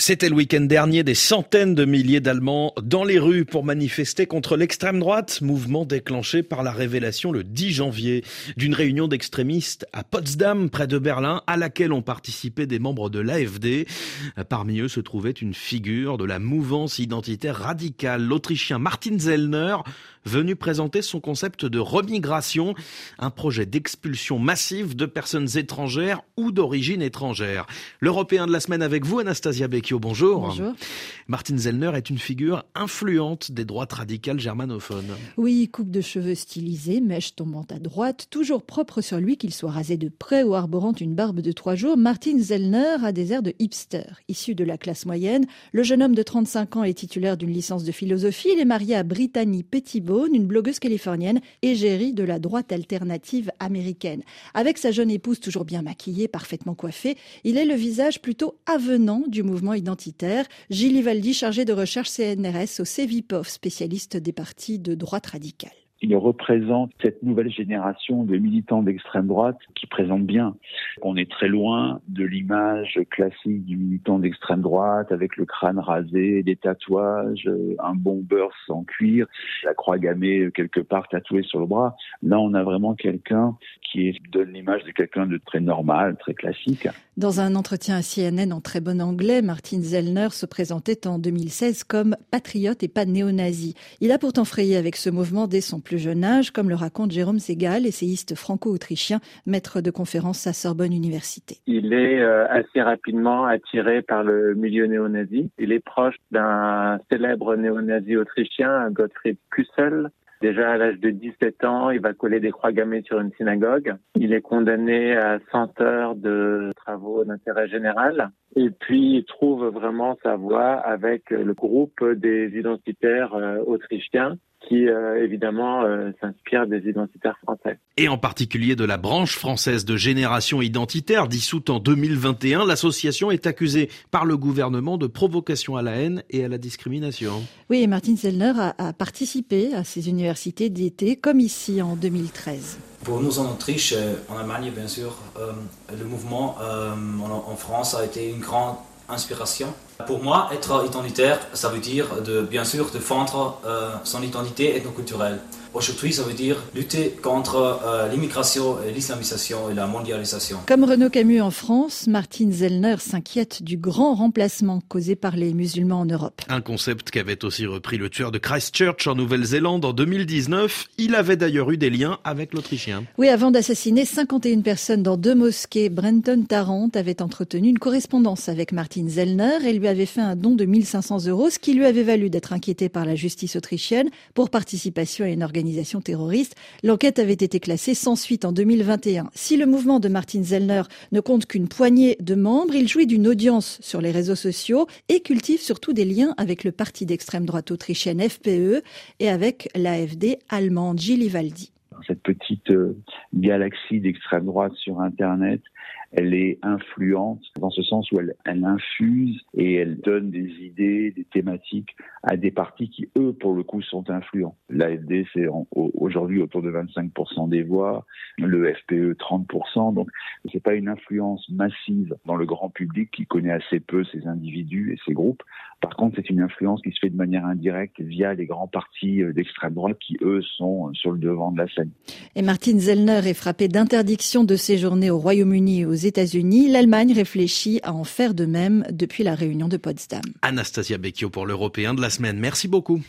C'était le week-end dernier des centaines de milliers d'Allemands dans les rues pour manifester contre l'extrême droite, mouvement déclenché par la révélation le 10 janvier d'une réunion d'extrémistes à Potsdam, près de Berlin, à laquelle ont participé des membres de l'AFD. Parmi eux se trouvait une figure de la mouvance identitaire radicale, l'Autrichien Martin Zellner, venu présenter son concept de remigration, un projet d'expulsion massive de personnes étrangères ou d'origine étrangère. L'Européen de la semaine avec vous, Anastasia Becchio, bonjour. Bonjour. Martin Zellner est une figure influente des droites radicales germanophones. Oui, coupe de cheveux stylisée, mèche tombante à droite, toujours propre sur lui qu'il soit rasé de près ou arborant une barbe de trois jours, Martin Zellner a des airs de hipster. Issu de la classe moyenne, le jeune homme de 35 ans est titulaire d'une licence de philosophie, il est marié à Brittany Une blogueuse californienne, égérie de la droite alternative américaine. Avec sa jeune épouse toujours bien maquillée, parfaitement coiffée, il est le visage plutôt avenant du mouvement identitaire. Gilles Ivaldi, chargé de recherche CNRS au CEVIPOF, spécialiste des partis de droite radicale il représente cette nouvelle génération de militants d'extrême droite qui présente bien. On est très loin de l'image classique du militant d'extrême droite avec le crâne rasé, des tatouages, un bon beurre sans cuir, la croix gammée quelque part tatouée sur le bras. Là, on a vraiment quelqu'un qui donne l'image de quelqu'un de très normal, très classique. Dans un entretien à CNN en très bon anglais, Martin Zellner se présentait en 2016 comme patriote et pas néo-nazi. Il a pourtant frayé avec ce mouvement dès son plus jeune âge, comme le raconte Jérôme Segal, essayiste franco-autrichien, maître de conférence à Sorbonne Université. Il est euh, assez rapidement attiré par le milieu néo-nazi. Il est proche d'un célèbre néo-nazi autrichien, Gottfried Kussel, Déjà à l'âge de 17 ans, il va coller des croix gammées sur une synagogue. Il est condamné à 100 heures de travaux d'intérêt général. Et puis, il trouve vraiment sa voie avec le groupe des identitaires euh, autrichiens qui euh, évidemment euh, s'inspire des identitaires français. Et en particulier de la branche française de Génération Identitaire, dissoute en 2021, l'association est accusée par le gouvernement de provocation à la haine et à la discrimination. Oui, et Martin Zellner a, a participé à ces universités d'été, comme ici en 2013. Pour nous en Autriche, euh, en Allemagne bien sûr, le mouvement en, en France a été une grande inspiration. Pour moi, être identitaire, ça veut dire de, bien sûr défendre euh, son identité ethnoculturelle. Aujourd'hui, ça veut dire lutter contre euh, l'immigration et l'islamisation et la mondialisation. Comme Renaud Camus en France, Martin Zellner s'inquiète du grand remplacement causé par les musulmans en Europe. Un concept qu'avait aussi repris le tueur de Christchurch en Nouvelle-Zélande en 2019. Il avait d'ailleurs eu des liens avec l'Autrichien. Oui, avant d'assassiner 51 personnes dans deux mosquées, Brenton Tarrant avait entretenu une correspondance avec Martin Zellner et lui avait fait un don de 1500 euros, ce qui lui avait valu d'être inquiété par la justice autrichienne pour participation à une organisation terroriste. L'enquête avait été classée sans suite en 2021. Si le mouvement de Martin Zellner ne compte qu'une poignée de membres, il jouit d'une audience sur les réseaux sociaux et cultive surtout des liens avec le parti d'extrême droite autrichienne FPE et avec l'AFD allemande Gilles Cette petite euh, galaxie d'extrême droite sur Internet elle est influente dans ce sens où elle, infuse et elle donne des idées, des thématiques à des partis qui, eux, pour le coup, sont influents. L'AFD, c'est aujourd'hui autour de 25% des voix, le FPE 30%, donc c'est pas une influence massive dans le grand public qui connaît assez peu ces individus et ces groupes. Par contre, c'est une influence qui se fait de manière indirecte via les grands partis euh, d'extrême droite qui, eux, sont sur le devant de la scène. Et Martin Zellner est frappé d'interdiction de séjourner au Royaume-Uni et aux États-Unis. L'Allemagne réfléchit à en faire de même depuis la réunion de Potsdam. Anastasia Becchio pour l'Européen de la semaine. Merci beaucoup.